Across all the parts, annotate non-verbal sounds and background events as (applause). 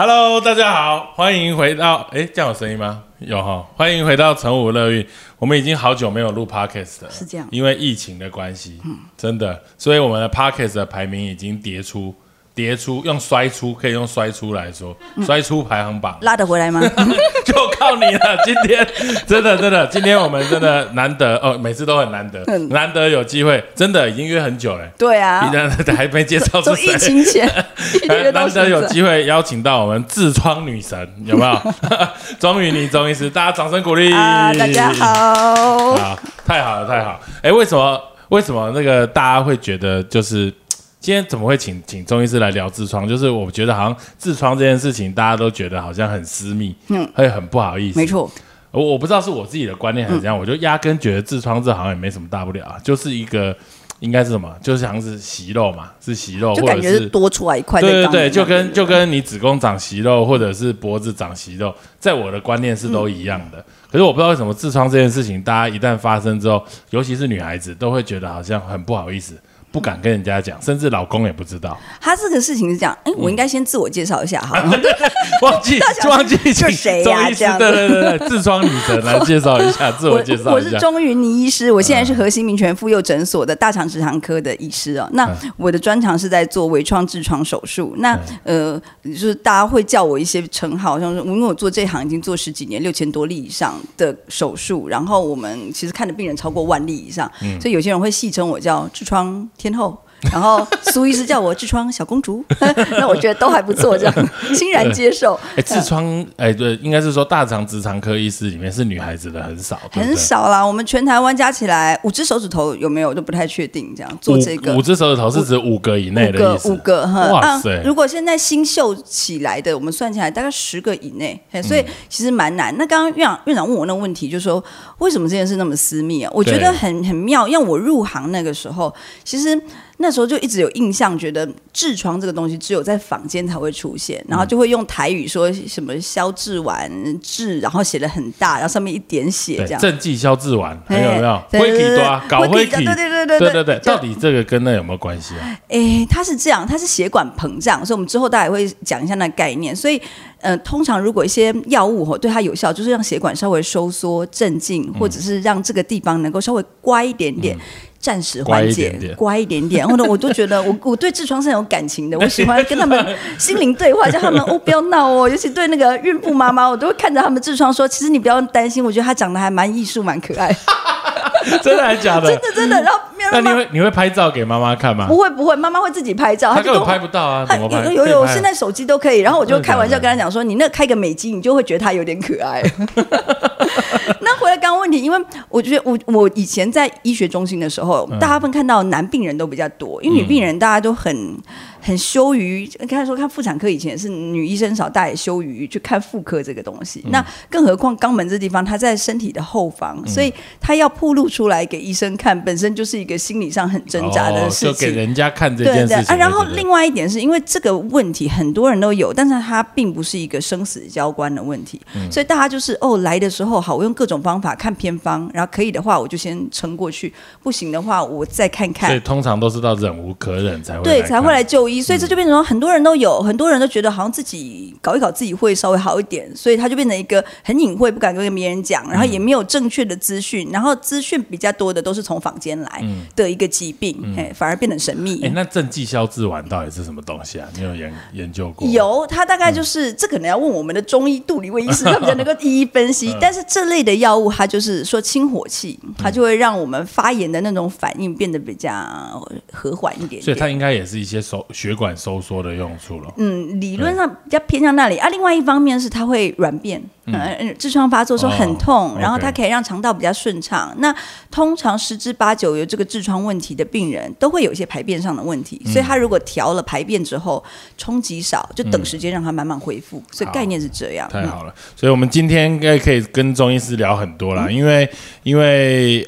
Hello，大家好，欢迎回到哎，这样有声音吗？有哈，欢迎回到成武乐运。我们已经好久没有录 Podcast 了，是这样，因为疫情的关系，嗯，真的，所以我们的 Podcast 的排名已经跌出。跌出用摔出可以用摔出来说，摔出排行榜拉得回来吗？(laughs) 就靠你了。今天真的真的，今天我们真的难得哦，每次都很难得，难得有机会，真的已经约很久了。对啊，还没介绍出疫情前，(laughs) 难得有机会邀请到我们痔疮女神，有没有？(laughs) 终于你终于是大家掌声鼓励啊！大家好，好，太好了太好。哎，为什么为什么那个大家会觉得就是？今天怎么会请请中医师来聊痔疮？就是我觉得好像痔疮这件事情，大家都觉得好像很私密，嗯，会很不好意思。没错，我我不知道是我自己的观念还是怎样，我就压根觉得痔疮这好像也没什么大不了啊，就是一个应该是什么，就是像是息肉嘛，是息肉，就感觉是多出来一块。对对对，就跟就跟你子宫长息肉，或者是脖子长息肉，在我的观念是都一样的。可是我不知道为什么痔疮这件事情，大家一旦发生之后，尤其是女孩子，都会觉得好像很不好意思。不敢跟人家讲，甚至老公也不知道。他这个事情是这样，哎，我应该先自我介绍一下哈。(laughs) 忘记忘记是谁呀？这样对对对对，痔疮女神来介绍一下，(laughs) 自我介绍一下。我是钟云妮医师，我现在是核心民权妇幼诊所的大肠直肠科的医师哦。那我的专长是在做微创痔疮手术。那呃，就是大家会叫我一些称号，像是因为我做这行已经做十几年，六千多例以上的手术，然后我们其实看的病人超过万例以上，所以有些人会戏称我叫痔疮。天后，然后苏医师叫我痔疮小公主，(laughs) 那我觉得都还不错，这样 (laughs) 欣然接受。哎，痔疮，哎，对，应该是说大肠直肠科医师里面是女孩子的很少，很少啦。我们全台湾加起来五只手指头有没有都不太确定，这样做这个五只手指头是指五个以内的意思，五个哈。哇塞！如果现在新秀起来的，我们算起来大概十个以内，所以其实蛮难。那刚刚院长院长问我那个问题，就是说为什么这件事那么私密啊？我觉得很很妙，因为我入行那个时候，其实。那时候就一直有印象，觉得痔疮这个东西只有在坊间才会出现，然后就会用台语说什么消痔丸痔，然后写的很大，然后上面一点血这样。正剂消痔丸，有没有？灰体多，搞灰体，对对对对对对对。到底这个跟那有没有关系啊？哎，它是这样，它是血管膨胀，所以我们之后大家也会讲一下那概念。所以，呃，通常如果一些药物吼对它有效，就是让血管稍微收缩镇静，或者是让这个地方能够稍微乖一点点。暂时缓解，乖一点点，然后呢我都觉得我我对痔疮是很有感情的，我喜欢跟他们 (laughs) 心灵对话，叫他们哦不要闹哦，尤其对那个孕妇妈妈，我都会看着他们痔疮说，其实你不要担心，我觉得他长得还蛮艺术，蛮可爱。(laughs) (laughs) 真的还是假的？真的真的。然后那你会你会拍照给妈妈看吗？不会不会，妈妈会自己拍照，她根本拍不到啊，怎么拍？有有，现在手机都可以。然后我就开玩笑跟她讲说，你那开个美肌，你就会觉得她有点可爱。(laughs) 那回来刚刚问题，因为我觉得我我以前在医学中心的时候，大部分看到男病人都比较多，因为女病人大家都很。很羞于，刚才说看妇产科以前是女医生少，大家也羞于去看妇科这个东西。那更何况肛门这地方，它在身体的后方，所以它要暴露出来给医生看，本身就是一个心理上很挣扎的事情。就给人家看这件事情。啊，然后另外一点是因为这个问题很多人都有，但是它并不是一个生死交关的问题，所以大家就是哦来的时候好，我用各种方法看偏方，然后可以的话我就先撑过去，不行的话我再看看。所以通常都是到忍无可忍才会对才会来就。所以这就变成，很多人都有，很多人都觉得好像自己搞一搞自己会稍微好一点，所以他就变成一个很隐晦，不敢跟别人讲，然后也没有正确的资讯，然后资讯比较多的都是从坊间来的一个疾病，哎，反而变得神秘。哎，那正剂消痔丸到底是什么东西啊？你有研研究过？有，它大概就是这可能要问我们的中医杜理卫医师，他比较能够一一分析。(laughs) 但是这类的药物，它就是说清火气，它就会让我们发炎的那种反应变得比较和缓一点。所以它应该也是一些手。血管收缩的用处了。嗯，理论上比较偏向那里啊。另外一方面是它会软便，嗯，痔疮发作的时候很痛，哦然后它可以让肠道比较顺畅。那通常十之八九有这个痔疮问题的病人，都会有一些排便上的问题，所以他如果调了排便之后，冲击少，就等时间让它慢慢恢复。所以概念是这样。嗯太好了，所以我们今天应该可以跟中医师聊很多啦，因为因为。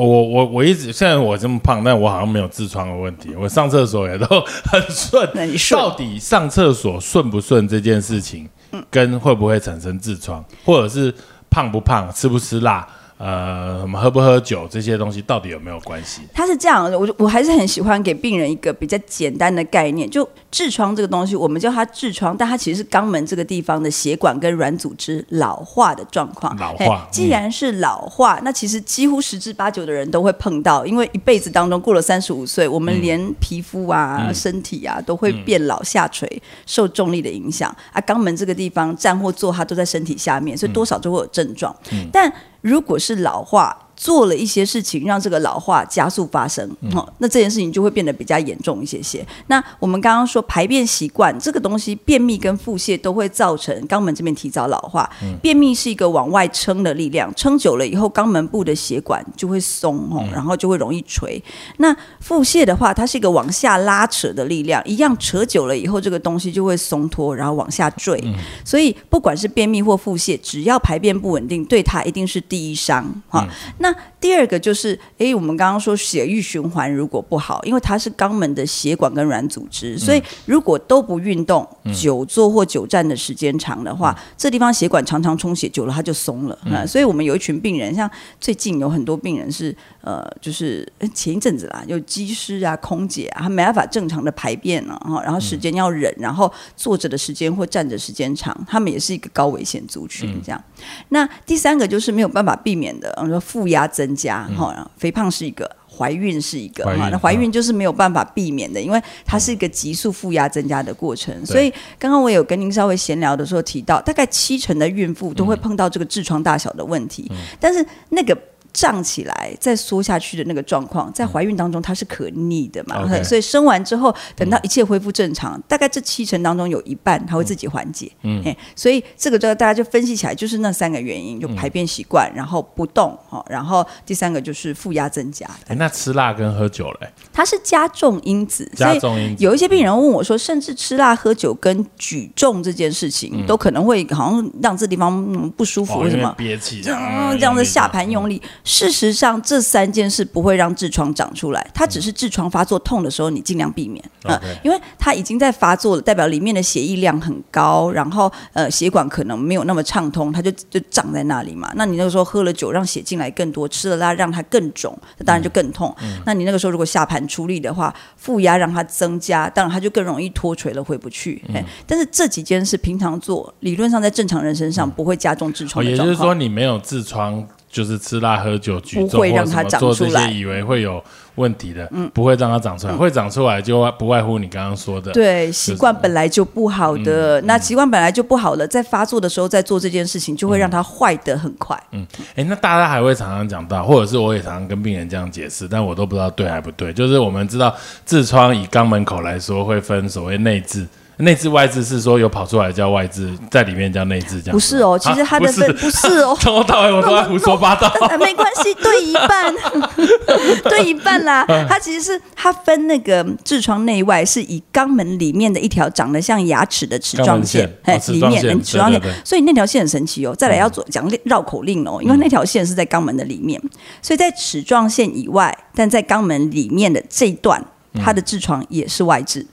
我我我一直现在我这么胖，但我好像没有痔疮的问题，我上厕所也都很顺。(laughs) 那你顺。到底上厕所顺不顺这件事情，跟会不会产生痔疮，或者是胖不胖、吃不吃辣、呃，什么喝不喝酒这些东西，到底有没有关系？它是这样的，我就我还是很喜欢给病人一个比较简单的概念，就痔疮这个东西，我们叫它痔疮，但它其实是肛门这个地方的血管跟软组织老化的状况。老化既然是老化，那其实几乎十之八九的人都会碰到，因为一辈子当中过了三十五岁，我们连皮肤啊、身体啊都会变老下垂，受重力的影响啊，肛门这个地方站或坐，它都在身体下面，所以多少就会有症状。但如果是老化，做了一些事情让这个老化加速发生，哦，那这件事情就会变得比较严重一些些。那我们刚刚说排便习惯这个东西，便秘跟腹泻都会造成肛门这边提早老化。便秘是一个往外撑的力量，撑久了以后，肛门部的血管就会松哦，然后就会容易垂。那腹泻的话，它是一个往下拉扯的力量，一样扯久了以后，这个东西就会松脱，然后往下坠。所以不管是便秘或腹泻，只要排便不稳定，对它一定是第一伤哈。那第二个就是，诶，我们刚刚说血液循环如果不好，因为它是肛门的血管跟软组织，所以如果都不运动，久坐或久站的时间长的话，这地方血管常常充血，久了它就松了。啊所以我们有一群病人，像最近有很多病人是，呃，就是呃前一阵子啦，有机师啊、空姐啊，他没办法正常的排便了、啊，然后时间要忍，然后坐着的时间或站着时间长，他们也是一个高危险族群这样。那第三个就是没有办法避免的，我们说负压增加哈、肥胖是一个。怀孕是一个哈，那怀孕就是没有办法避免的，因为它是一个急速负压增加的过程。所以刚刚我有跟您稍微闲聊的时候提到，大概七成的孕妇都会碰到这个痔疮大小的问题，但是那个。胀起来再缩下去的那个状况，在怀孕当中它是可逆的嘛 OK 所以生完之后，等到一切恢复正常，大概这七成当中有一半它会自己缓解。嗯，所以这个就大家就分析起来，就是那三个原因，就排便习惯，然后不动哈，然后第三个就是负压增加，哎，那吃辣跟喝酒嘞，它是加重因子，加重因子。有一些病人问我说，甚至吃辣、喝酒跟举重这件事情，都可能会好像让这地方嗯不舒服，哦为为什么？憋气嗯，这样的下盘用力。事实上，这三件事不会让痔疮长出来，它只是痔疮发作痛的时候，你尽量避免。嗯 OK 因为它已经在发作了，代表里面的血液量很高，然后呃血管可能没有那么畅通，它就就胀在那里嘛。那你那个时候喝了酒，让血进来更多，吃了辣让它更肿，那当然就更痛。那你那个时候如果下盘出力的话，负压让它增加，当然它就更容易脱垂了，回不去。哎，但是这几件事平常做，理论上在正常人身上不会加重痔哦，疮。也就是说，你没有痔疮，就是吃辣、喝酒、举重或什让它长么做这出来嗯些，以为会有问题的，不会让它长出来。会长出来就不外乎你刚刚说的，对，习惯本来就不好的，嗯那习惯本来就不好了，在发作的时候再做这件事情，就会让它坏得很快。嗯哎，那大家还会常常讲到，或者是我也常常跟病人这样解释，但我都不知道对还不对。就是我们知道痔疮以肛门口来说，会分所谓内痔。内痔外痔是说有跑出来叫外痔，在里面叫内痔，这样不是哦，其实它的啊分不是哦。(laughs) 从头到尾我都在胡说八道。(laughs) 呃没关系，对一半，(laughs) 对一半啦。嗯它其实是它分那个痔疮内外，是以肛门里面的一条长得像牙齿的齿状线哎哦，里面齿状线所以那条线很神奇哦。再来要做讲绕口令哦，因为那条线是在肛门的里面，所以在齿状线以外，但在肛门里面的这一段，它的痔疮也是外痔。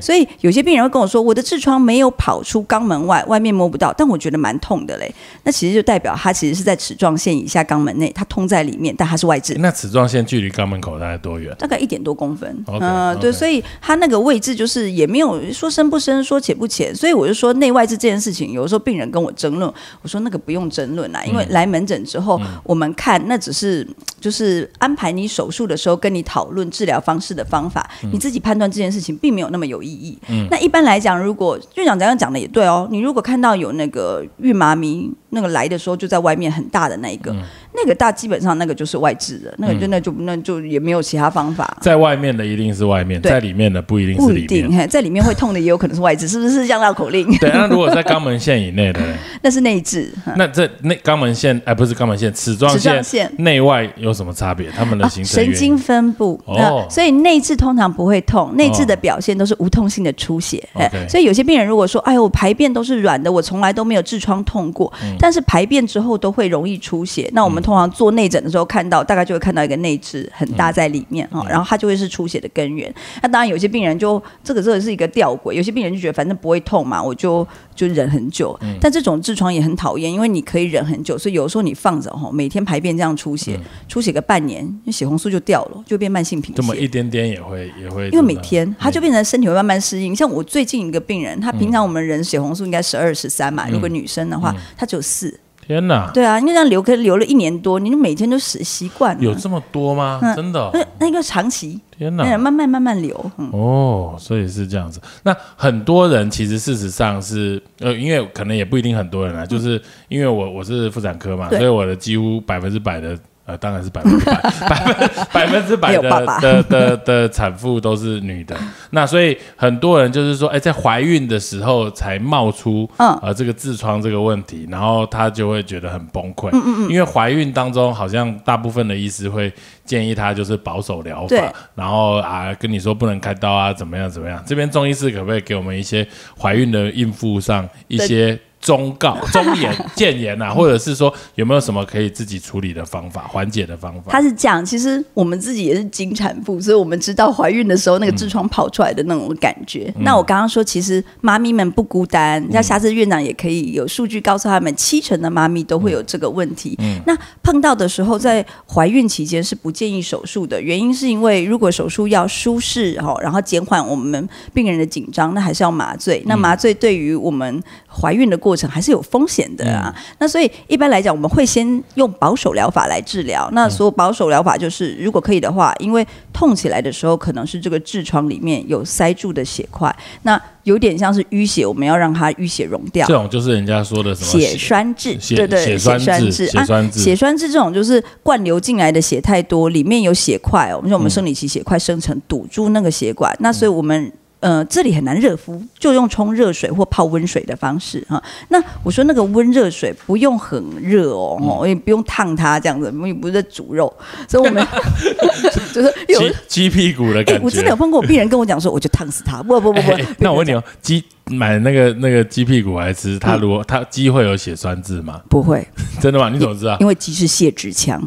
所以有些病人会跟我说，我的痔疮没有跑出肛门外，外面摸不到，但我觉得蛮痛的嘞。那其实就代表它其实是在齿状线以下肛门内，它通在里面，但它是外痔。那齿状线距离肛门口大概多远？大概一点多公分嗯对，所以它那个位置就是也没有说深不深，说浅不浅，所以我就说内外痔这件事情，有的时候病人跟我争论，我说那个不用争论啦，因为来门诊之后，我们看那只是就是安排你手术的时候跟你讨论治疗方式的方法，你自己判断这件事情并没有那么有意义。那一般来讲，如果院长刚刚讲的也对哦，你如果看到有那个孕妈咪那个来的时候就在外面很大的那一个，那个大基本上那个就是外置的，那个就那就那就也没有其他方法。在外面的一定是外面，在里面的不一定不是里一定，面。嘿，在里面会痛的也有可能是外置，是不是这样绕口令？对，那如果在肛门线以内的，(laughs) 那是内置。嗯那这内肛门线哎，不是肛门线，齿状线线内外有什么差别？它们的啊形成神经分布，哦那所以内痔通常不会痛，内痔的表现都是无痛性的出血。哎所以有些病人如果说，哎呦，我排便都是软的，我从来都没有痔疮痛过，嗯但是排便之后都会容易出血。那我们通常做内诊的时候看到，大概就会看到一个内痔很大在里面嗯哈，然后它就会是出血的根源。那当然有些病人就这个这个是一个吊诡，有些病人就觉得反正不会痛嘛，我就就忍很久。嗯但这种痔疮也很讨厌，因为你可以忍很久，所以有时候你放着哈，每天排便这样出血，出血个半年，那血红素就掉了，就变慢性贫血这么一。点点也会也会，因为每天它就变成身体会慢慢适应。像我最近一个病人，他平常我们人血红素应该十二十三嘛，如果女生的话，她只有四。天哪，对啊，因为这样流可以流了一年多，你就每天都使习惯了。有这么多吗？嗯真的哦，那那个长期，天那哪！慢慢慢慢流。嗯，哦，所以是这样子。那很多人其实事实上是，呃，因为可能也不一定很多人啊，就是因为我我是妇产科嘛，所以我的几乎百分之百的。呃，当然是百分之百，(laughs) 百分百分之百的的的的产妇都是女的。那所以很多人就是说，哎，在怀孕的时候才冒出嗯呃这个痔疮这个问题，然后她就会觉得很崩溃。嗯因为怀孕当中好像大部分的医师会建议她就是保守疗法，然后啊跟你说不能开刀啊，怎么样怎么样。这边中医师可不可以给我们一些怀孕的孕妇上一些忠告、(laughs) 忠言、谏言啊，或者是说有没有什么可以自己处理的方法、缓解的方法？他是这样，其实我们自己也是经产妇，所以我们知道怀孕的时候那个痔疮跑出来的那种感觉。那我刚刚说，其实妈咪们不孤单，那下次院长也可以有数据告诉他们，七成的妈咪都会有这个问题。那碰到的时候，在怀孕期间是不建议手术的，原因是因为如果手术要舒适哈，然后减缓我们病人的紧张，那还是要麻醉。那麻醉对于我们怀孕的过程还是有风险的啊。那所以一般来讲，我们会先用保守疗法来治疗。那所有保守疗法就是，如果可以的话，因为痛起来的时候可能是这个痔疮里面有塞住的血块，那有点像是淤血，我们要让它淤血溶掉这。种就是人家说的什么血栓质，血对对，血栓质质血栓血栓质这种就是灌流进来的血太多，里面有血块哦，我们说我们生理期血块生成堵住那个血管，那所以我们。呃，这里很难热敷，就用冲热水或泡温水的方式哈。那我说那个温热水不用很热哦，也不用烫它这样子，因为不是在煮肉，所以我们 (laughs) 就是有。鸡鸡屁股的哎、感觉。我真的有碰过病人跟我讲说，我就烫死他，不不不不，(laughs) 哎那我问你哦，鸡买那个那个鸡屁股来吃，它如果它鸡会有血栓质吗？不会，(laughs) 真的吗？你怎么知道？因为鸡是泄殖腔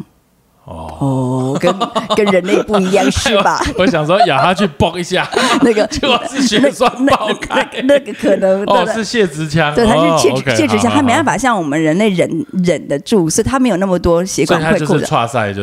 哦，哦，跟 (laughs) 跟人类不一样是吧？(laughs) 我想说咬下去嘣一下，(laughs) 那个结果是血栓爆开。那个可能哦，是泄殖腔，对，它哦是泄殖腔，好它没办法像我们人类忍忍得住，所以它没有那么多血所以它就是管会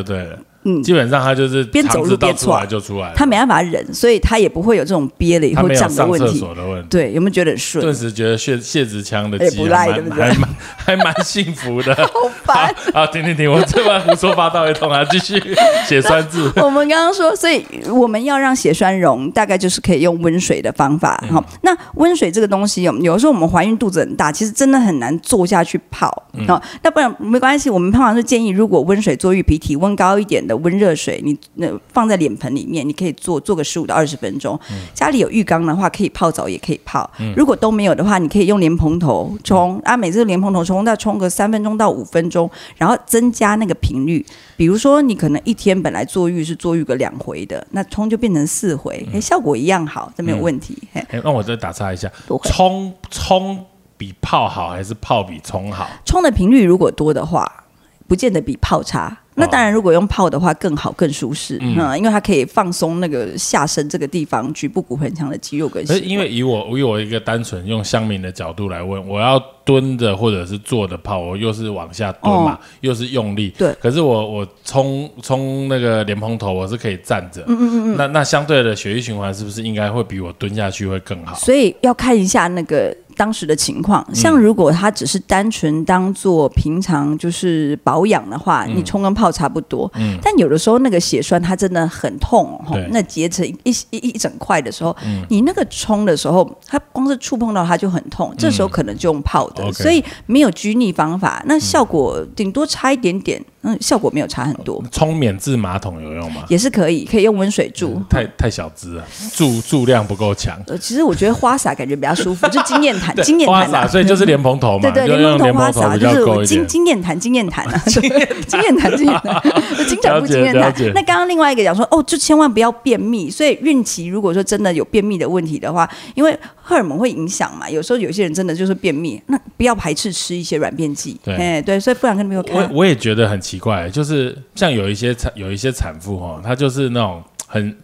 对了。嗯基本上他就是边走路边出来就出来他，没办法忍，所以他也不会有这种憋了以后胀的问题。所的问题。对，有没有觉得很顺顿？时觉得泄泄殖腔的也不鸡还蛮赖对不对还蛮 (laughs) 还蛮幸福的。(laughs) 好烦。好，停停停，我这边胡说八道一通啊，继续 (laughs) 血栓字。我们刚刚说，所以我们要让血栓溶，大概就是可以用温水的方法。嗯好、那温水这个东西，有有时候我们怀孕肚子很大，其实真的很难坐下去泡。嗯好、那不然没关系，我们通常是建议，如果温水做浴皮，体温高一点的温热水，你那放在脸盆里面，你可以做做个十五到二十分钟。嗯家里有浴缸的话，可以泡澡也可以泡。如果都没有的话，你可以用莲蓬头冲啊，每次莲蓬头冲，再冲个三分钟到五分钟，然后增加那个频率。比如说，你可能一天本来坐浴是坐浴个两回的，那冲就变成四回，哎、效果一样好，这没有问题。嘿，哎，那我再打岔一下冲冲比泡好还是泡比冲好？冲的频率如果多的话，不见得比泡差。那当然，如果用泡的话更好、更舒适，嗯，因为它可以放松那个下身这个地方局部骨盆腔的肌肉跟。因为以我以我一个单纯用乡民的角度来问，我要蹲着或者是坐着泡，我又是往下蹲嘛，又是用力。对可是我我冲冲那个莲蓬头，我是可以站着。嗯嗯嗯。那那相对的血液循环是不是应该会比我蹲下去会更好？所以要看一下那个当时的情况。像如果他只是单纯当做平常就是保养的话，你冲跟泡差不多。嗯。但有的时候那个血栓它真的很痛哦，那结成一一一整块的时候，你那个冲的时候，它光是触碰到它就很痛。这时候可能就用泡的，所以没有拘泥方法，那效果顶多差一点点。嗯，效果没有差很多。冲免治马桶有用吗？也是可以，可以用温水注。太太小资了，注注量不够强。呃，其实我觉得花洒感觉比较舒服，(laughs) 就经验谈，经验谈。花洒，所以就是莲蓬头嘛。对对，莲蓬头花洒就是经经验谈，经验谈啊，经 (laughs) 验经验谈，经验谈，经 (laughs) 常不经验谈。那刚刚另外一个讲说，哦，就千万不要便秘。所以孕期如果说真的有便秘的问题的话，因为荷尔蒙会影响嘛，有时候有些人真的就是便秘，那不要排斥吃一些软便剂。对，哎对，所以妇产科没有看。我我也觉得很奇怪，就是。像有一些产有一些产妇哈，她就是那种很。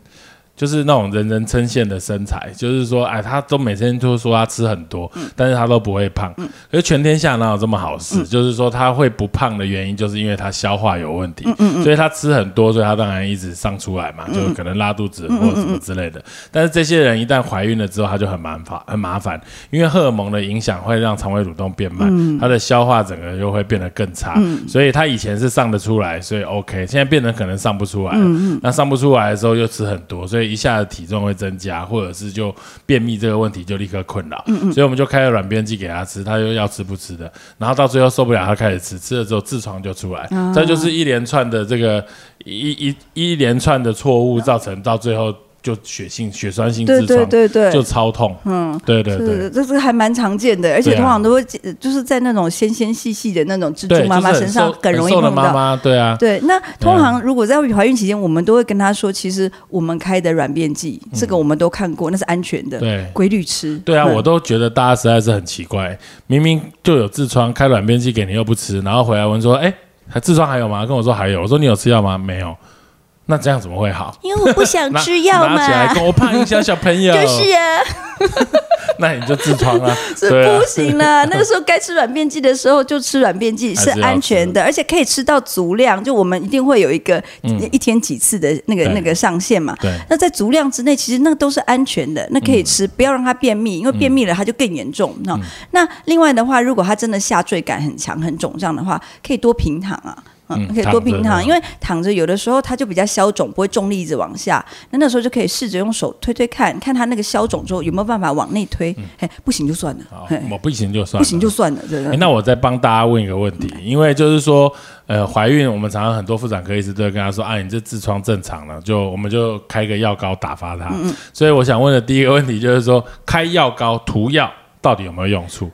就是那种人人称羡的身材，就是说，哎，他都每天都说他吃很多，但是他都不会胖。可是全天下哪有这么好事？就是说他会不胖的原因，就是因为他消化有问题，所以他吃很多，所以他当然一直上出来嘛，就可能拉肚子或者什么之类的。但是这些人一旦怀孕了之后，他就很麻烦，很麻烦，因为荷尔蒙的影响会让肠胃蠕动变慢，他的消化整个就会变得更差。所以他以前是上得出来，所以 OK，现在变得可能上不出来。那上不出来的时候又吃很多，所以。一下子体重会增加，或者是就便秘这个问题就立刻困扰，所以我们就开了软便剂给他吃，他又要吃不吃的，然后到最后受不了，他开始吃，吃了之后痔疮就出来，这就是一连串的这个一一一连串的错误造成到最后。就血性血栓性痔疮对对，就超痛。嗯，对对对，这是还蛮常见的，而且通常都会就是在那种纤纤细细的那种蜘蛛妈妈身上很容易碰到。对啊，对。那通常如果在怀孕期间，我们都会跟她说，其实我们开的软便剂，这个我们都看过，那是安全的。对，规律吃。对啊，我都觉得大家实在是很奇怪，明明就有痔疮，开软便剂给你又不吃，然后回来问说，哎，还痔疮还有吗？跟我说还有，我说你有吃药吗？没有。那这样怎么会好？因为我不想吃药嘛。拿起来，我怕影响小朋友。就是啊。(laughs) 那你就痔疮啊？(laughs) 是不行了。(laughs) 那个时候该吃软便剂的时候就吃软便剂，是安全的，而且可以吃到足量。就我们一定会有一个一天几次的那个那个上限嘛。对。那在足量之内，其实那个都是安全的，那可以吃，不要让它便秘，因为便秘了它就更严重。那那另外的话，如果它真的下坠感很强、很肿胀的话，可以多平躺啊。嗯，可以多平躺，因为躺着有的时候它就比较消肿，不会重力一直往下。那那时候就可以试着用手推推看，看它那个消肿之后有没有办法往内推。嘿，不行就算了。我不行就算了，不行就算了。那我再帮大家问一个问题，因为就是说，呃，怀孕我们常常很多妇产科医师都会跟他说，啊，你这痔疮正常了，就我们就开个药膏打发它。所以我想问的第一个问题就是说，开药膏涂药到底有没有用处？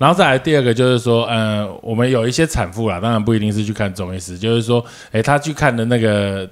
然后再来第二个就是说，嗯，我们有一些产妇啦，当然不一定是去看中医师，就是说，诶，她去看的那个。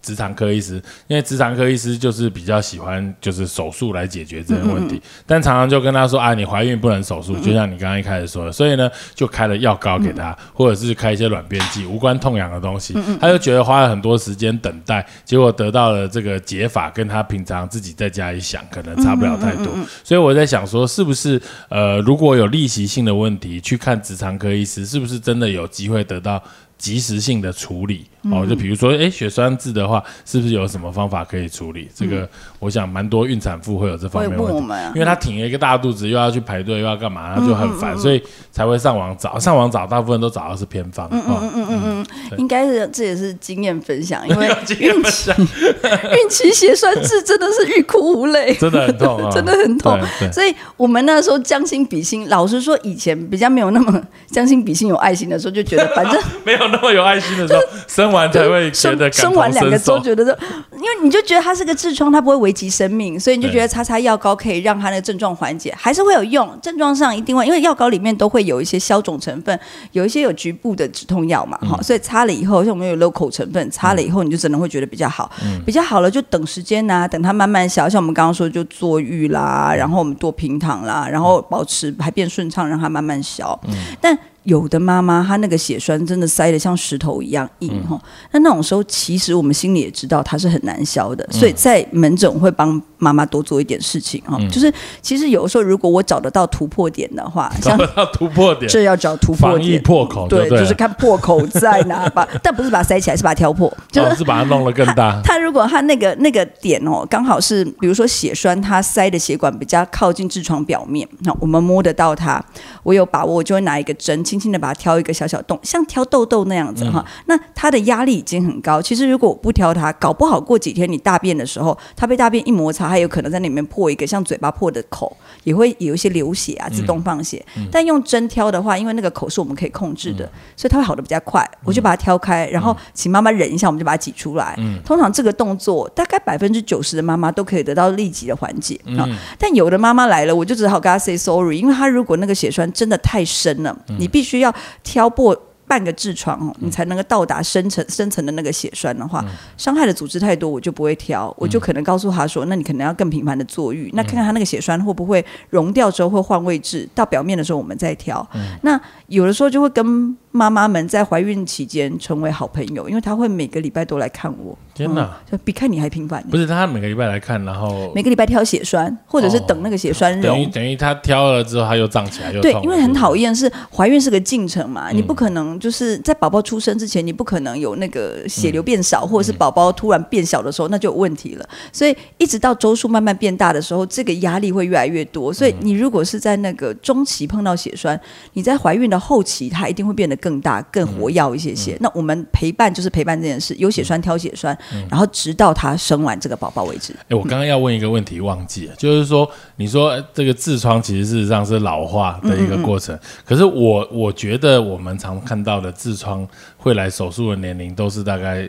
直肠科医师，因为直肠科医师就是比较喜欢就是手术来解决这些问题，但常常就跟他说啊，你怀孕不能手术，就像你刚刚一开始说的，所以呢，就开了药膏给他，或者是开一些软便剂，无关痛痒的东西，他就觉得花了很多时间等待，结果得到了这个解法，跟他平常自己在家里想，可能差不了太多。所以我在想说，是不是呃，如果有例行性的问题去看直肠科医师，是不是真的有机会得到？及时性的处理。哦，就比如说，哎，血栓痣的话，是不是有什么方法可以处理？这个我想蛮多孕产妇会有这方面问题，因为她挺了一个大肚子，又要去排队，又要干嘛，她就很烦，所以才会上网找。上网找，大部分都找到是偏方。嗯嗯嗯嗯嗯，应该是这也是经验分享，因为孕期孕期血栓痣真的是欲哭无泪，真的很痛啊，真的很痛。所以我们那时候将心比心，老实说，以前比较没有那么将心比心、有爱心的时候，就觉得反正没有。那么有爱心的时候，生完才会觉得生完两个周觉得说，因为你就觉得它是个痔疮，它不会危及生命，所以你就觉得擦擦药膏可以让它的症状缓解，还是会有用。症状上一定会，因为药膏里面都会有一些消肿成分，有一些有局部的止痛药嘛，哈，所以擦了以后，像我们有 local 成分，擦了以后你就真的会觉得比较好，比较好了就等时间呐，等它慢慢消，像我们刚刚说就坐浴啦，然后我们多平躺啦，然后保持排便顺畅，让它慢慢消，但。有的妈妈她那个血栓真的塞得像石头一样硬哈，那那种时候其实我们心里也知道它是很难消的，所以在门诊会帮妈妈多做一点事情哈，就是其实有的时候如果我找得到突破点的话，(laughs) 找得到突破点，这要找突破点。破口，对，就是看破口在哪把，(laughs) 但不是把它塞起来，是把它挑破，就是把它弄得更大。它如果它那个那个点哦，刚好是比如说血栓它塞的血管比较靠近痔疮表面，那我们摸得到它，我有把握，我就会拿一个针轻轻的把它挑一个小小洞，像挑痘痘那样子哈。那它的压力已经很高，其实如果我不挑它，搞不好过几天你大便的时候，它被大便一摩擦，它有可能在里面破一个像嘴巴破的口，也会有一些流血啊，自动放血。但用针挑的话，因为那个口是我们可以控制的，所以它会好的比较快。我就把它挑开，然后请妈妈忍一下，我们就把它挤出来。通常这个动作大概百分之九十的妈妈都可以得到立即的缓解啊。但有的妈妈来了，我就只好跟她 say sorry，因为她如果那个血栓真的太深了，你必须要挑破。半个痔疮哦，你才能够到达深层深层的那个血栓的话，伤害的组织太多，我就不会挑，我就可能告诉他说，那你可能要更频繁的坐浴，那看看他那个血栓会不会溶掉之后会换位置，到表面的时候我们再挑。那有的时候就会跟。妈妈们在怀孕期间成为好朋友，因为她会每个礼拜都来看我。天哪，就比看你还频繁。不是她每个礼拜来看，然后每个礼拜挑血栓，或者是等那个血栓等于等于她挑了之后，她又胀起来，又对，因为很讨厌是怀孕是个进程嘛，你不可能就是在宝宝出生之前，你不可能有那个血流变少，或者是宝宝突然变小的时候，那就有问题了。所以一直到周数慢慢变大的时候，这个压力会越来越多。所以你如果是在那个中期碰到血栓，你在怀孕的后期，它一定会变得更大、更活跃一些些。那我们陪伴就是陪伴这件事，有血栓挑血栓，然后直到。他生完这个宝宝为止。哎，我刚刚要问一个问题，忘记了，就是说，你说这个痔疮其实事实上是老化的一个过程，可是我我觉得我们常看到的痔疮会来手术的年龄都是大概。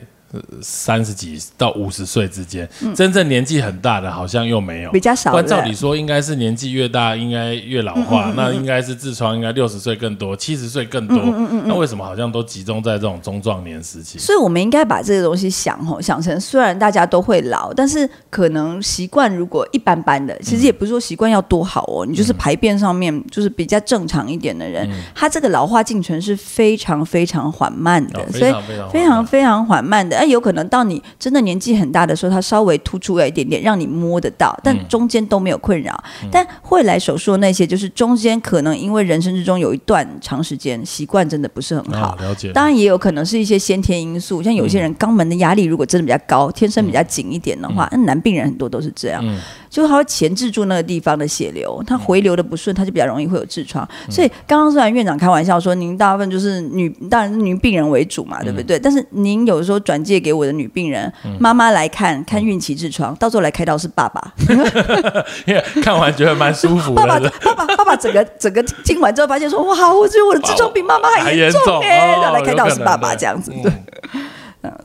三十几到五十岁之间，真正年纪很大的好像又没有，比较少。按照理说，应该是年纪越大，应该越老化，那应该是痔疮应该六十岁更多，七十岁更多。嗯嗯那为什么好像都集中在这种中壮年时期？所以我们应该把这个东西想吼，想成虽然大家都会老，但是可能习惯如果一般般的，其实也不是说习惯要多好哦，你就是排便上面就是比较正常一点的人，他这个老化进程是非常非常缓慢的，所以非常非常缓慢的。那有可能到你真的年纪很大的时候，它稍微突出了一点点，让你摸得到，但中间都没有困扰。但会来手术的那些，就是中间可能因为人生之中有一段长时间习惯真的不是很好。了解。当然也有可能是一些先天因素，像有些人肛门的压力如果真的比较高，天生比较紧一点的话，那男病人很多都是这样。就它会钳制住那个地方的血流，它回流的不顺，它就比较容易会有痔疮。所以刚刚虽然院长开玩笑说，您大部分就是女，当然是女病人为主嘛，对不对？但是您有时候转介给我的女病人妈妈来看看孕期痔疮，到时候来开刀是爸爸，(laughs) 因为看完觉得蛮舒服。(laughs) 爸爸，爸爸，爸爸，整个整个听完之后发现说，哇，我觉得我的痔疮比妈妈还严重哎，来开刀是爸爸这样子，对。嗯，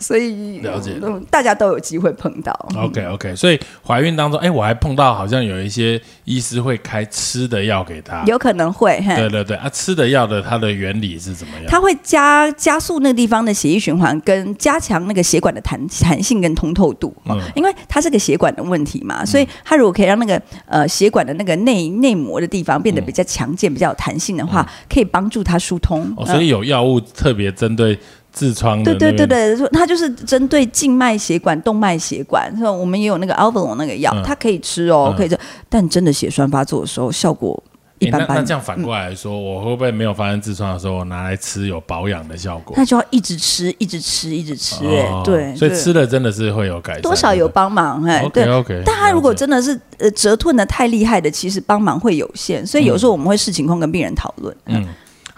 所以了解，嗯，大家都有机会碰到。OK OK，所以怀孕当中，哎，我还碰到好像有一些医师会开吃的药给他，有可能会。对对对，啊，吃的药的它的原理是怎么样？它会加加速那个地方的血液循环，跟加强那个血管的弹弹性跟通透度。嗯，因为它是个血管的问题嘛，所以它如果可以让那个呃血管的那个内内膜的地方变得比较强健、比较有弹性的话，可以帮助它疏通。哦，所以有药物特别针对。痔疮对对对对，它就是针对静脉血管、动脉血管，是吧？我们也有那个 Alvelon 那个药，它可以吃哦，可以吃。但真的血栓发作的时候，效果一般般。那这样反过来说，我会不会没有发生痔疮的时候，我拿来吃有保养的效果？那就要一直吃，一直吃，一直吃。哎，对，所以吃了真的是会有改善，多少有帮忙。哎，对，OK。但他如果真的是呃折吞的太厉害的，其实帮忙会有限。所以有时候我们会视情况跟病人讨论。嗯。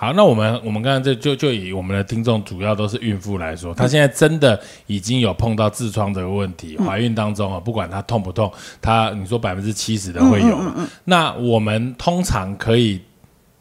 好，那我们我们刚才这就就以我们的听众主要都是孕妇来说，她现在真的已经有碰到痔疮这个问题，怀孕当中啊，不管她痛不痛，她你说百分之七十的会有。那我们通常可以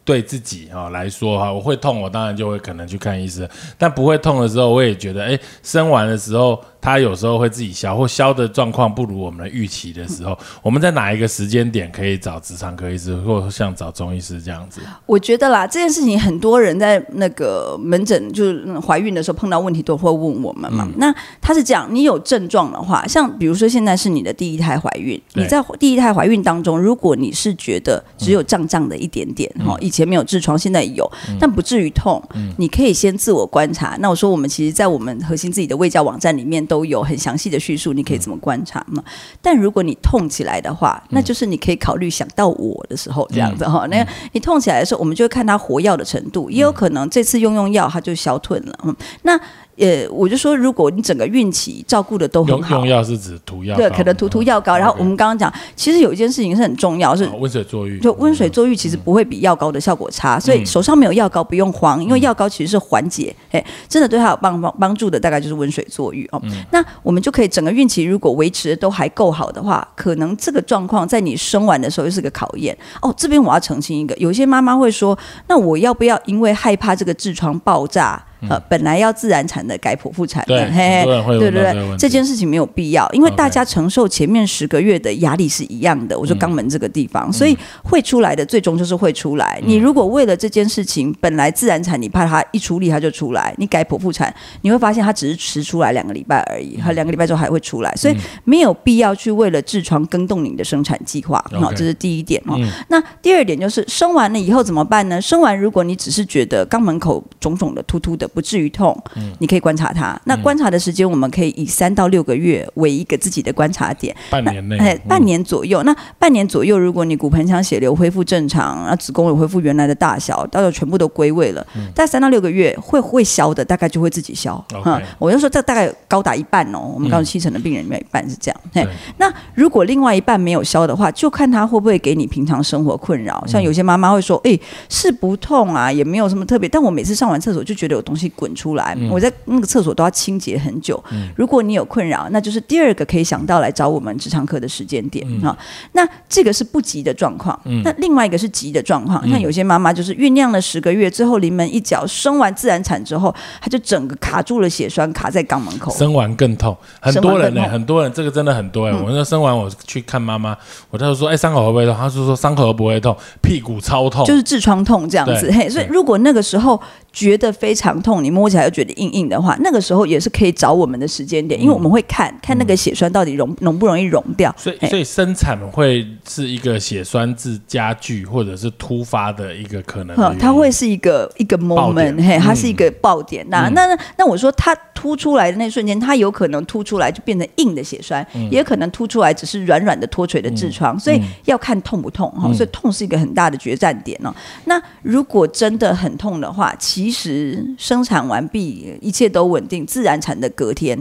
对自己啊来说哈，我会痛，我当然就会可能去看医生，但不会痛的时候，我也觉得哎，生完的时候它有时候会自己消，或消的状况不如我们的预期的时候，我们在哪一个时间点可以找直肠科医师，或像找中医师这样子？我觉得啦，这件事情很多人在那个门诊就是怀孕的时候碰到问题都会问我们嘛。那他是这样，你有症状的话，像比如说现在是你的第一胎怀孕，你在第一胎怀孕当中，如果你是觉得只有胀胀的一点点哈，以前没有痔疮，现在有，但不至于痛，你可以先自我观察。那我说我们其实，在我们核心自己的卫教网站里面都有很详细的叙述，你可以怎么观察嘛？但如果你痛起来的话，那就是你可以考虑想到我的时候这样子哈。那你痛起来的时候，我们就会看它活药的程度，也有可能这次用用药它就消退了。嗯，那。呃，我就说，如果你整个孕期照顾的都很好，用药是指涂药，对，可能涂涂药膏。然后我们刚刚讲，其实有一件事情是很重要，是温水坐浴。就温水坐浴，其实不会比药膏的效果差，所以手上没有药膏不用慌，因为药膏其实是缓解，哎，真的对他有帮帮帮助的，大概就是温水坐浴哦。那我们就可以整个孕期如果维持的都还够好的话，可能这个状况在你生完的时候又是个考验哦。这边我要澄清一个，有些妈妈会说，那我要不要因为害怕这个痔疮爆炸？呃，本来要自然产的改剖腹产的，嘿，对对对，这件事情没有必要，因为大家承受前面十个月的压力是一样的。我说肛门这个地方，所以会出来的最终就是会出来。你如果为了这件事情，本来自然产，你怕它一出力它就出来，你改剖腹产，你会发现它只是迟出来两个礼拜而已，它两个礼拜之后还会出来，所以没有必要去为了痔疮更动你的生产计划。好，这是第一点哦。那第二点就是生完了以后怎么办呢？生完如果你只是觉得肛门口肿肿的、突突的。不至于痛，你可以观察它。那观察的时间，我们可以以三到六个月为一个自己的观察点。半年内，哎，半年左右。那半年左右，如果你骨盆腔血流恢复正常，啊，子宫也恢复原来的大小，到时候全部都归位了，大概三到六个月会会消的，大概就会自己消。哈，我就说这大概高达一半哦。我们刚诉七成的病人里面一半是这样。嘿，那如果另外一半没有消的话，就看他会不会给你平常生活困扰。像有些妈妈会说，哎，是不痛啊，也没有什么特别，但我每次上完厕所就觉得有东西。滚出来！我在那个厕所都要清洁很久。如果你有困扰，那就是第二个可以想到来找我们直肠科的时间点啊。那这个是不急的状况。那另外一个是急的状况，像有些妈妈就是酝酿了十个月最后临门一脚，生完自然产之后，她就整个卡住了血栓，卡在肛门口。生完更痛，很多人呢，很多人这个真的很多哎。我说生完我去看妈妈，我就说哎伤口会不会痛？她说说伤口不会痛，屁股超痛，就是痔疮痛这样子。嘿，所以如果那个时候。觉得非常痛，你摸起来又觉得硬硬的话，那个时候也是可以找我们的时间点，因为我们会看看那个血栓到底溶容不容易溶掉。所以，所以生产会是一个血栓质加剧或者是突发的一个可能。它会是一个一个 moment，嘿，它是一个爆点。那那那我说它凸出来的那瞬间，它有可能凸出来就变成硬的血栓，也可能凸出来只是软软的脱垂的痔疮。所以要看痛不痛哈。所以痛是一个很大的决战点哦。那如果真的很痛的话，其其实生产完毕，一切都稳定，自然产的隔天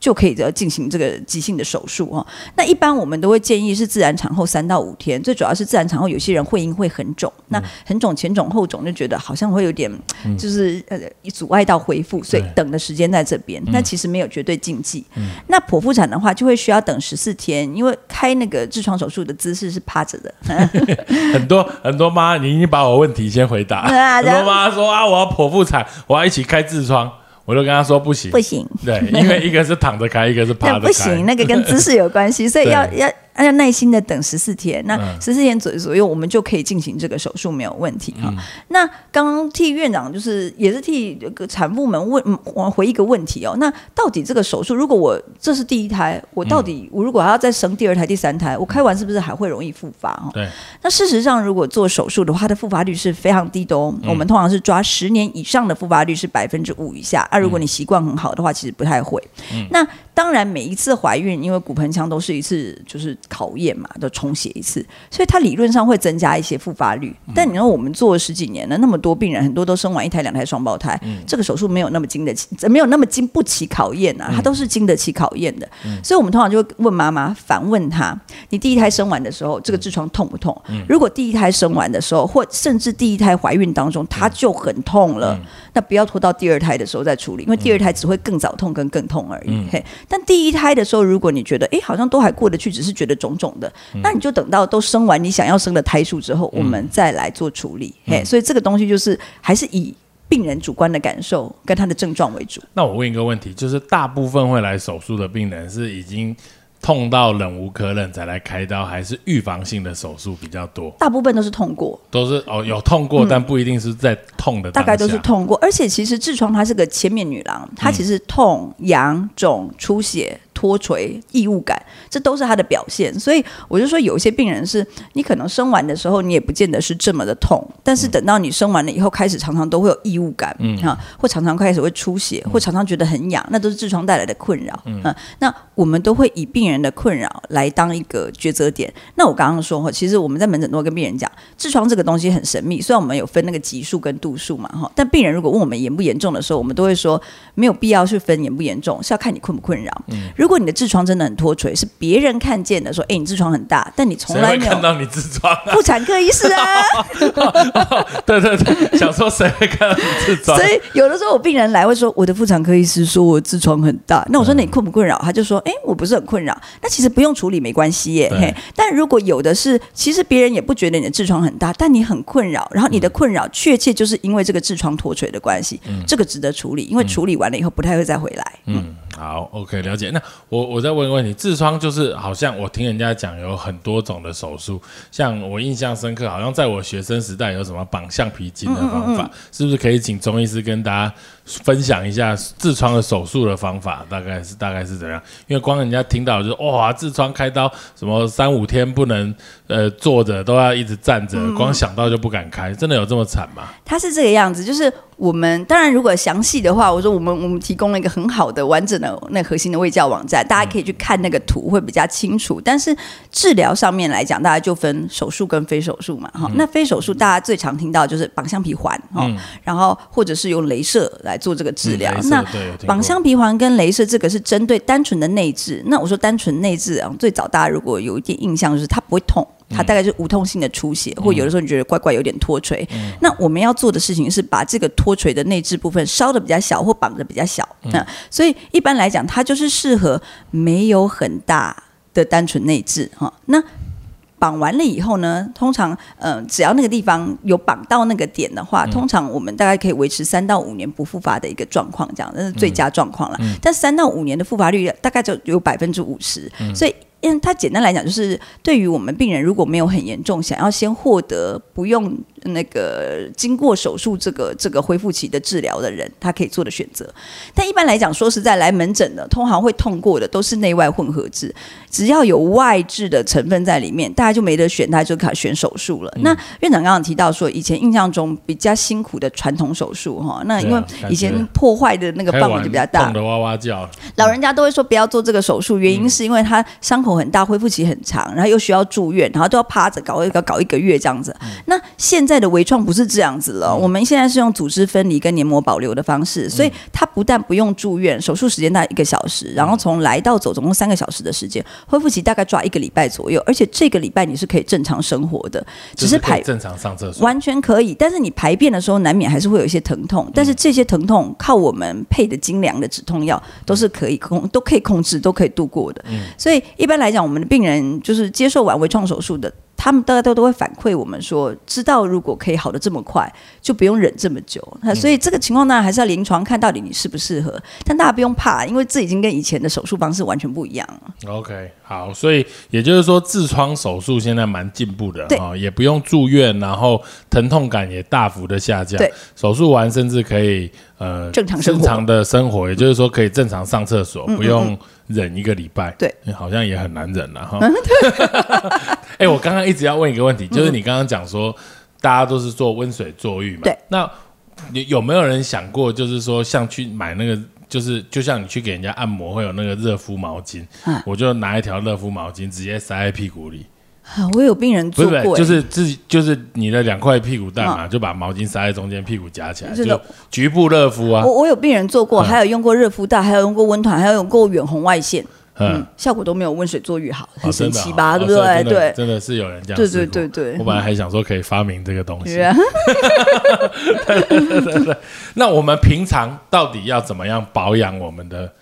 就可以要进行这个急性的手术哈。那一般我们都会建议是自然产后三到五天，最主要是自然产后有些人会阴会很肿，那很肿前肿后肿就觉得好像会有点就是呃阻碍到恢复，所以等的时间在这边。那其实没有绝对禁忌。那剖腹产的话就会需要等十四天，因为开那个痔疮手术的姿势是趴着的。(laughs) 很多很多妈，你已经把我问题先回答。(laughs) 很多妈说啊，我要剖。剖腹产，我要一起开痔疮，我就跟他说不行，不行，对，因为一个是躺着开，一个是趴着开，(laughs) 不行，那个跟姿势有关系，所以要 (laughs) 要。要耐心的等十四天，那十四天左左右，我们就可以进行这个手术，没有问题哈。那刚刚替院长就是也是替个产妇们问，我回一个问题哦。那到底这个手术，如果我这是第一胎，我到底我如果还要再生第二胎、第三胎，我开完是不是还会容易复发？哈，对。那事实上，如果做手术的话，它的复发率是非常低的哦。我们通常是抓十年以上的复发率是百分之五以下。那如果你习惯很好的话，其实不太会。那当然，每一次怀孕，因为骨盆腔都是一次就是考验嘛，都重写一次，所以它理论上会增加一些复发率。但你说我们做了十几年了，那么多病人，很多都生完一胎、两胎双胞胎，这个手术没有那么经得起，没有那么经不起考验啊，它都是经得起考验的。所以我们通常就会问妈妈，反问她：你第一胎生完的时候，这个痔疮痛不痛？如果第一胎生完的时候，或甚至第一胎怀孕当中，它就很痛了，那不要拖到第二胎的时候再处理，因为第二胎只会更早痛跟更痛而已。嘿。但第一胎的时候，如果你觉得哎，好像都还过得去，只是觉得肿肿的，那你就等到都生完你想要生的胎数之后，我们再来做处理。嘿，所以这个东西就是还是以。病人主观的感受跟他的症状为主。那我问一个问题，就是大部分会来手术的病人是已经痛到忍无可忍才来开刀，还是预防性的手术比较多？大部分都是痛过，都是哦有痛过，但不一定是在痛的，大概都是痛过。而且其实痔疮它是个千面女郎，它其实痛、痒、肿、出血。脱垂、异物感，这都是它的表现。所以我就说，有一些病人是你可能生完的时候，你也不见得是这么的痛，但是等到你生完了以后，开始常常都会有异物感，嗯哈，或常常开始会出血，或常常觉得很痒，那都是痔疮带来的困扰。嗯，那我们都会以病人的困扰来当一个抉择点。那我刚刚说哈，其实我们在门诊都会跟病人讲，痔疮这个东西很神秘，虽然我们有分那个级数跟度数嘛哈，但病人如果问我们严不严重的时候，我们都会说没有必要去分严不严重，是要看你困不困扰。嗯，如果你的痔疮真的很脱垂，是别人看见的，说：“哎，你痔疮很大。”但你从来没有看到你痔疮。妇产科医师啊，(laughs) 对对对，想说谁会看到你痔疮？所以有的时候我病人来会说：“我的妇产科医师说我痔疮很大。”那我说：“那你困不困扰？”他就说：“哎，我不是很困扰。”那其实不用处理没关系耶。嘿，但如果有的是，其实别人也不觉得你的痔疮很大，但你很困扰，然后你的困扰确切就是因为这个痔疮脱垂的关系，这个值得处理，因为处理完了以后不太会再回来。嗯。好，OK，了解。那我我再问一个问题，痔疮就是好像我听人家讲有很多种的手术，像我印象深刻，好像在我学生时代有什么绑橡皮筋的方法，是不是可以请中医师跟大家分享一下痔疮的手术的方法？大概是大概是怎样？因为光人家听到就是哇，痔疮开刀什么三五天不能呃坐着，都要一直站着，光想到就不敢开，真的有这么惨吗？他是这个样子，就是。我们当然，如果详细的话，我说我们我们提供了一个很好的完整的那核心的卫教网站，大家可以去看那个图会比较清楚。但是治疗上面来讲，大家就分手术跟非手术嘛，哈。那非手术大家最常听到就是绑橡皮环，哈，然后或者是用镭射来做这个治疗。那绑橡皮环跟镭射这个是针对单纯的内痔。那我说单纯内痔啊，最早大家如果有一点印象，就是它不会痛。它大概是无痛性的出血，或有的时候你觉得怪怪有点脱垂。那我们要做的事情是把这个脱垂的内置部分烧的比较小，或绑的比较小。那所以一般来讲，它就是适合没有很大的单纯内置哈。那绑完了以后呢，通常嗯，只要那个地方有绑到那个点的话，通常我们大概可以维持三到五年不复发的一个状况，这样那是最佳状况了。但三到五年的复发率大概就有百分之五十，所以。因为它简单来讲，就是对于我们病人如果没有很严重，想要先获得不用。那个经过手术这个这个恢复期的治疗的人，他可以做的选择。但一般来讲，说实在，来门诊的通常会痛过的都是内外混合治，只要有外痔的成分在里面，大家就没得选，大家就开始选手术了。那院长刚刚提到说，以前印象中比较辛苦的传统手术哈，那因为以前破坏的那个范围就比较大，痛的哇哇叫，老人家都会说不要做这个手术，原因是因为他伤口很大，恢复期很长，然后又需要住院，然后都要趴着搞一个搞一个月这样子。那现在。的微创不是这样子了，我们现在是用组织分离跟黏膜保留的方式，所以它不但不用住院，手术时间大概一个小时，然后从来到走总共三个小时的时间，恢复期大概抓一个礼拜左右，而且这个礼拜你是可以正常生活的，只是排正常上厕所。完全可以，但是你排便的时候难免还是会有一些疼痛，但是这些疼痛靠我们配的精良的止痛药都是可以控都可以控制都可以度过的，所以一般来讲，我们的病人就是接受完微创手术的。他们大家都都会反馈我们说，知道如果可以好的这么快，就不用忍这么久。那所以这个情况呢，还是要临床看到底你适不适合。但大家不用怕，因为这已经跟以前的手术方式完全不一样了。OK，好，所以也就是说，痔疮手术现在蛮进步的啊，也不用住院，然后疼痛感也大幅的下降。对，手术完甚至可以呃正常正常的生活，也就是说可以正常上厕所，不用。忍一个礼拜，对，好像也很难忍了哈。(laughs) 哎，我刚刚一直要问一个问题，就是你刚刚讲说，大家都是做温水坐浴嘛？对。那有有没有人想过，就是说，像去买那个，就是就像你去给人家按摩，会有那个热敷毛巾，我就拿一条热敷毛巾直接塞在屁股里。我有病人做过，就是自己就是你的两块屁股蛋嘛，就把毛巾塞在中间，屁股夹起来，就局部热敷啊。我我有病人做过，还有用过热敷袋，还有用过温团，还有用过远红外线，嗯，效果都没有温水坐浴好，很神奇吧？对不对？对，真的是有人这样。对对对对，我本来还想说可以发明这个东西。(laughs) 对对对，那我们平常到底要怎么样保养我们的？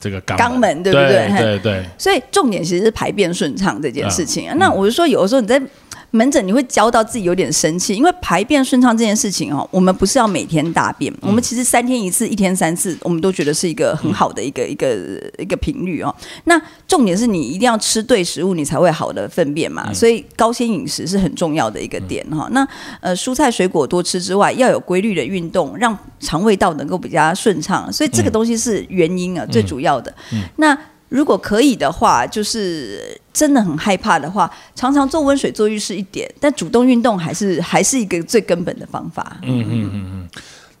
这个肛门对不对？对对。所以重点其实是排便顺畅这件事情啊。那我就说，有的时候你在门诊你会教到自己有点生气，因为排便顺畅这件事情哦，我们不是要每天大便，我们其实三天一次，一天三次，我们都觉得是一个很好的一个一个一个频率哦。那重点是你一定要吃对食物，你才会好的粪便嘛，所以高纤饮食是很重要的一个点哈。那呃，蔬菜水果多吃之外，要有规律的运动，让肠胃道能够比较顺畅，所以这个东西是原因啊，最主要的。那如果可以的话，就是真的很害怕的话，常常做温水做浴室一点，但主动运动还是还是一个最根本的方法。嗯嗯嗯嗯。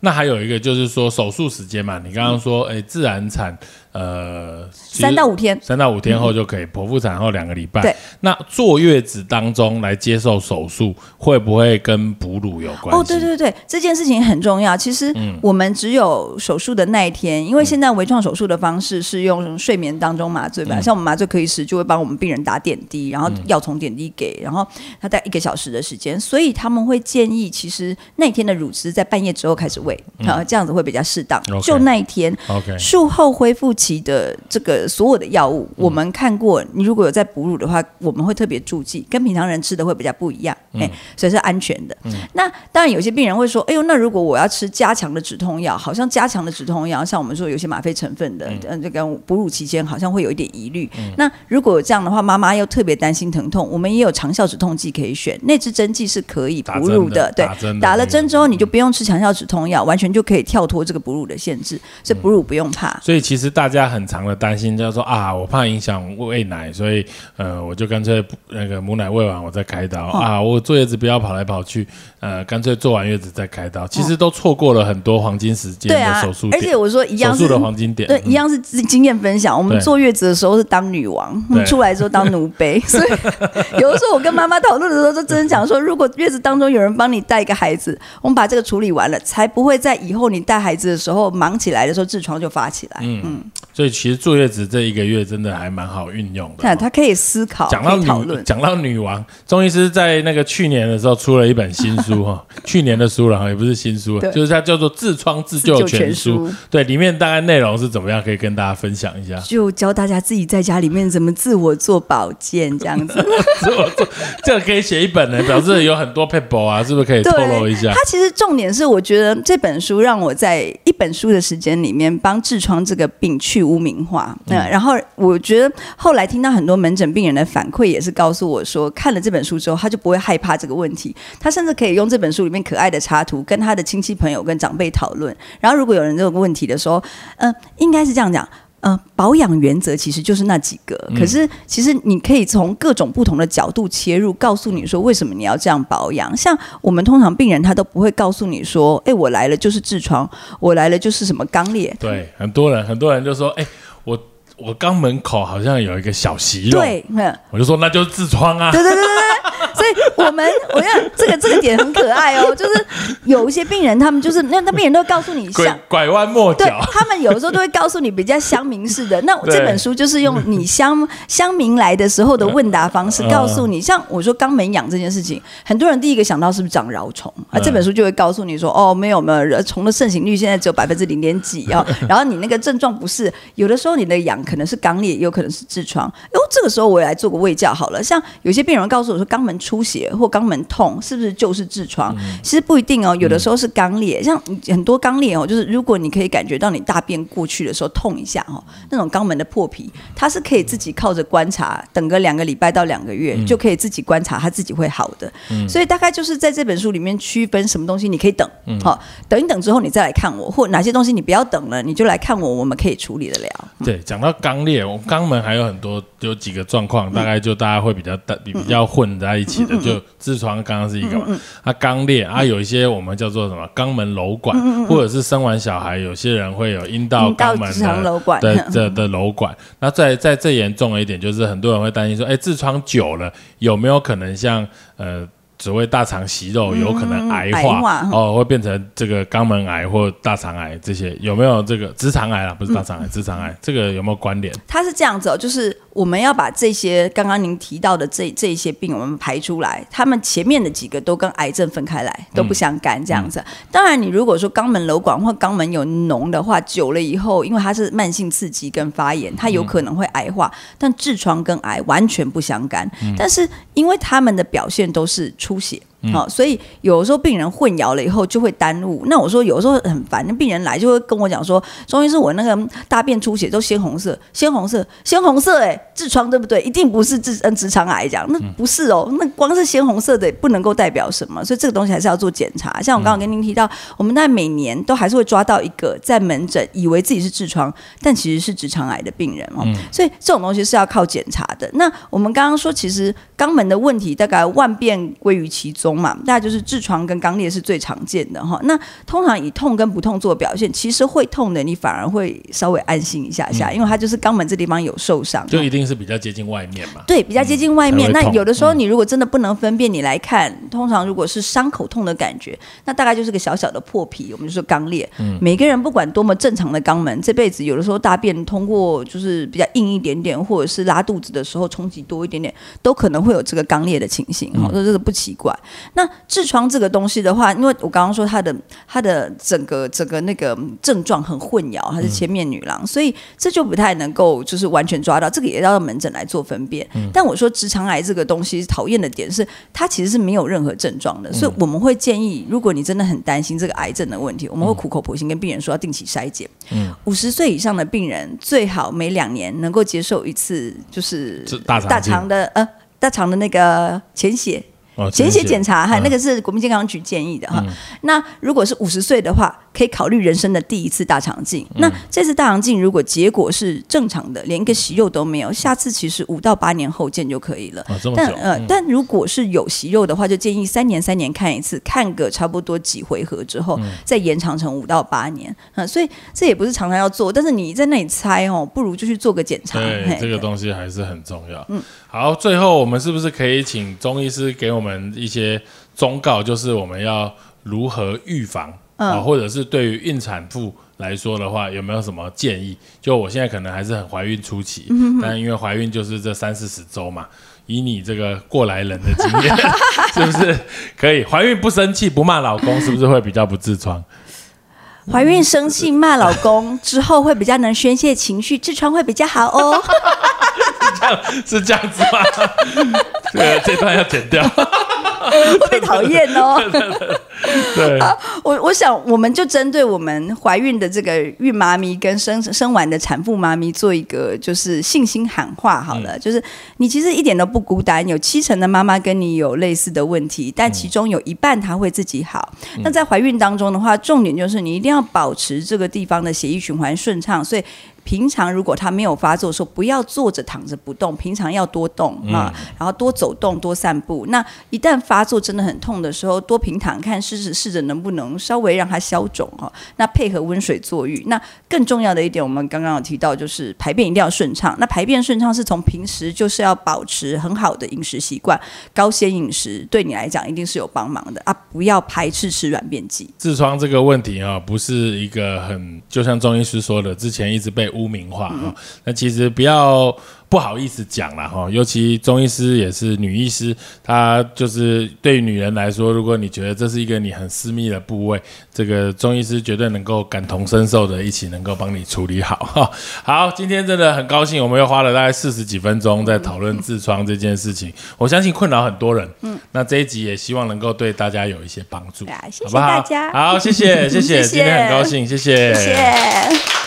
那还有一个就是说手术时间嘛，你刚刚说，诶，自然产。呃，三到五天，三到五天后就可以剖腹产后两个礼拜。对，那坐月子当中来接受手术，会不会跟哺乳有关系？哦，对对对，这件事情很重要。其实我们只有手术的那一天，因为现在微创手术的方式是用睡眠当中麻醉吧，像我们麻醉科医师就会帮我们病人打点滴，然后药从点滴给，然后他待一个小时的时间，所以他们会建议，其实那天的乳汁在半夜之后开始喂，啊，这样子会比较适当。就那一天，OK，术后恢复。期的这个所有的药物，我们看过。你如果有在哺乳的话，我们会特别注记，跟平常人吃的会比较不一样，哎，所以是安全的。那当然，有些病人会说：“哎呦，那如果我要吃加强的止痛药，好像加强的止痛药，像我们说有些吗啡成分的，嗯，这个哺乳期间好像会有一点疑虑。那如果这样的话，妈妈又特别担心疼痛，我们也有长效止痛剂可以选，那支针剂是可以哺乳的，对，打了针之后你就不用吃强效止痛药，完全就可以跳脱这个哺乳的限制，所以哺乳不用怕。所以其实大。大家很长的担心，就是说啊，我怕影响喂奶，所以呃，我就干脆那个母奶喂完我再开刀啊，我坐月子不要跑来跑去，呃，干脆做完月子再开刀，其实都错过了很多黄金时间的手术。而且我说一样手术的黄金点，对，一样是经验分享。我们坐月子的时候是当女王，我们出来之后当奴婢，(laughs) 所以有的时候我跟妈妈讨论的时候，就真的讲说，如果月子当中有人帮你带一个孩子，我们把这个处理完了，才不会在以后你带孩子的时候忙起来的时候痔疮就发起来。嗯。所以其实坐月子这一个月真的还蛮好运用的。他可以思考，讲到女，讲到女王，钟医师在那个去年的时候出了一本新书哈，(laughs) 去年的书了哈，也不是新书，就是它叫做《痔疮自救全书》。对，里面大概内容是怎么样？可以跟大家分享一下。就教大家自己在家里面怎么自我做保健这样子。(laughs) 自我做，这个可以写一本呢，表示有很多 paper 啊，是不是可以透露一下？它其实重点是，我觉得这本书让我在一本书的时间里面帮痔疮这个病去。污名化，那然后我觉得后来听到很多门诊病人的反馈，也是告诉我说，看了这本书之后，他就不会害怕这个问题，他甚至可以用这本书里面可爱的插图，跟他的亲戚朋友、跟长辈讨论。然后如果有人这个问题的时候，嗯，应该是这样讲。呃，保养原则其实就是那几个，可是其实你可以从各种不同的角度切入，告诉你说为什么你要这样保养。像我们通常病人他都不会告诉你说，哎，我来了就是痔疮，我来了就是什么肛裂。对，很多人很多人就说，哎，我我肛门口好像有一个小息肉，对，我就说那就是痔疮啊。对对对对。所以我们，(laughs) 我要这个这个点很可爱哦，(laughs) 就是有一些病人，他们就是那那病人都告诉你，拐拐弯抹角，对他们有的时候都会告诉你比较乡民式的。那这本书就是用你乡 (laughs) 乡民来的时候的问答方式，告诉你，像我说肛门痒这件事情，很多人第一个想到是不是长饶虫啊？这本书就会告诉你说，哦，没有没有，虫的盛行率现在只有百分之零点几啊。然后你那个症状不是有的时候你的痒可能是肛裂，有可能是痔疮。哦，这个时候我也来做个胃教好了。像有些病人告诉我说肛门出血。或肛门痛是不是就是痔疮？其实不一定哦，有的时候是肛裂，像很多肛裂哦，就是如果你可以感觉到你大便过去的时候痛一下哦，那种肛门的破皮，它是可以自己靠着观察，等个两个礼拜到两个月就可以自己观察，它自己会好的。所以大概就是在这本书里面区分什么东西你可以等，好等一等之后你再来看我，或哪些东西你不要等了，你就来看我，我们可以处理得了。对，讲到肛裂，我肛门还有很多有几个状况，大概就大家会比较比比较混在一起的就。痔疮刚刚是一个嘛，它肛裂啊，有一些我们叫做什么肛门瘘管，或者是生完小孩，有些人会有阴道肛门的的的瘘管。那再再最严重的一点，就是很多人会担心说，哎，痔疮久了有没有可能像呃？所谓大肠息肉有可能癌化哦，会变成这个肛门癌或大肠癌这些有没有这个直肠癌啊？不是大肠癌，直肠癌这个有没有关联？它是这样子哦，就是我们要把这些刚刚您提到的这这一些病，我们排出来，他们前面的几个都跟癌症分开来，都不相干这样子。当然，你如果说肛门瘘管或肛门有脓的话，久了以后，因为它是慢性刺激跟发炎，它有可能会癌化。但痔疮跟癌完全不相干，但是因为他们的表现都是出血。好，所以有时候病人混淆了以后就会耽误。那我说有时候很烦，那病人来就会跟我讲说：“中医是，我那个大便出血都鲜红色，鲜红色，鲜红色，哎，痔疮对不对？一定不是痔嗯直肠癌讲，那不是哦，那光是鲜红色的不能够代表什么，所以这个东西还是要做检查。像我刚刚跟您提到，我们在每年都还是会抓到一个在门诊以为自己是痔疮，但其实是直肠癌的病人哦。所以这种东西是要靠检查的。那我们刚刚说，其实肛门的问题大概万变归于其宗。嘛，大概就是痔疮跟肛裂是最常见的哈。那通常以痛跟不痛做表现，其实会痛的你反而会稍微安心一下下，因为它就是肛门这地方有受伤，就一定是比较接近外面嘛。对，比较接近外面。那有的时候你如果真的不能分辨，你来看，通常如果是伤口痛的感觉，那大概就是个小小的破皮，我们就说肛裂。嗯，每个人不管多么正常的肛门，这辈子有的时候大便通过就是比较硬一点点，或者是拉肚子的时候冲击多一点点，都可能会有这个肛裂的情形。哈，这这个不奇怪。那痔疮这个东西的话，因为我刚刚说它的它的整个整个那个症状很混淆，它是千面女郎，所以这就不太能够就是完全抓到，这个也要到门诊来做分辨。但我说直肠癌这个东西讨厌的点是，它其实是没有任何症状的，所以我们会建议，如果你真的很担心这个癌症的问题，我们会苦口婆心跟病人说要定期筛检。嗯，五十岁以上的病人最好每两年能够接受一次，就是大肠的呃大肠的那个潜血。潜血检查哈，那个是国民健康局建议的哈。那如果是五十岁的话，可以考虑人生的第一次大肠镜。那这次大肠镜如果结果是正常的，连一个息肉都没有，下次其实五到八年后见就可以了。但呃，但如果是有息肉的话，就建议三年三年看一次，看个差不多几回合之后，再延长成五到八年。啊，所以这也不是常常要做，但是你在那里猜哦，不如就去做个检查。对，这个东西还是很重要。嗯，好，最后我们是不是可以请中医师给我们？们一些忠告就是我们要如何预防啊，或者是对于孕产妇来说的话，有没有什么建议？就我现在可能还是很怀孕初期，但因为怀孕就是这三四十周嘛，以你这个过来人的经验，(laughs) 是不是可以怀孕不生气不骂老公，是不是会比较不痔疮？(laughs) 怀孕生气骂老公之后会比较能宣泄情绪，痔疮会比较好哦。(laughs) 是这样是这样子吗？对，这段要剪掉。(laughs) 会被讨厌哦。(laughs) 对，我我想，我们就针对我们怀孕的这个孕妈咪跟生生完的产妇妈咪做一个就是信心喊话好了，就是你其实一点都不孤单，有七成的妈妈跟你有类似的问题，但其中有一半她会自己好。那在怀孕当中的话，重点就是你一定要保持这个地方的血液循环顺畅，所以。平常如果他没有发作的时候，不要坐着躺着不动，平常要多动啊，然后多走动、多散步。那一旦发作真的很痛的时候，多平躺看，试试试着能不能稍微让它消肿哈。那配合温水坐浴。那更重要的一点，我们刚刚有提到，就是排便一定要顺畅。那排便顺畅是从平时就是要保持很好的饮食习惯，高纤饮食对你来讲一定是有帮忙的啊！不要排斥吃软便剂。痔疮这个问题啊，不是一个很，就像中医师说的，之前一直被。污名化哈，那其实不要不好意思讲了哈，尤其中医师也是女医师，她就是对于女人来说，如果你觉得这是一个你很私密的部位，这个中医师绝对能够感同身受的，一起能够帮你处理好哈。好，今天真的很高兴，我们又花了大概四十几分钟在讨论痔疮这件事情，我相信困扰很多人。嗯，那这一集也希望能够对大家有一些帮助，谢谢大家。好，谢谢 (laughs) 谢谢，今天很高兴，谢谢谢谢。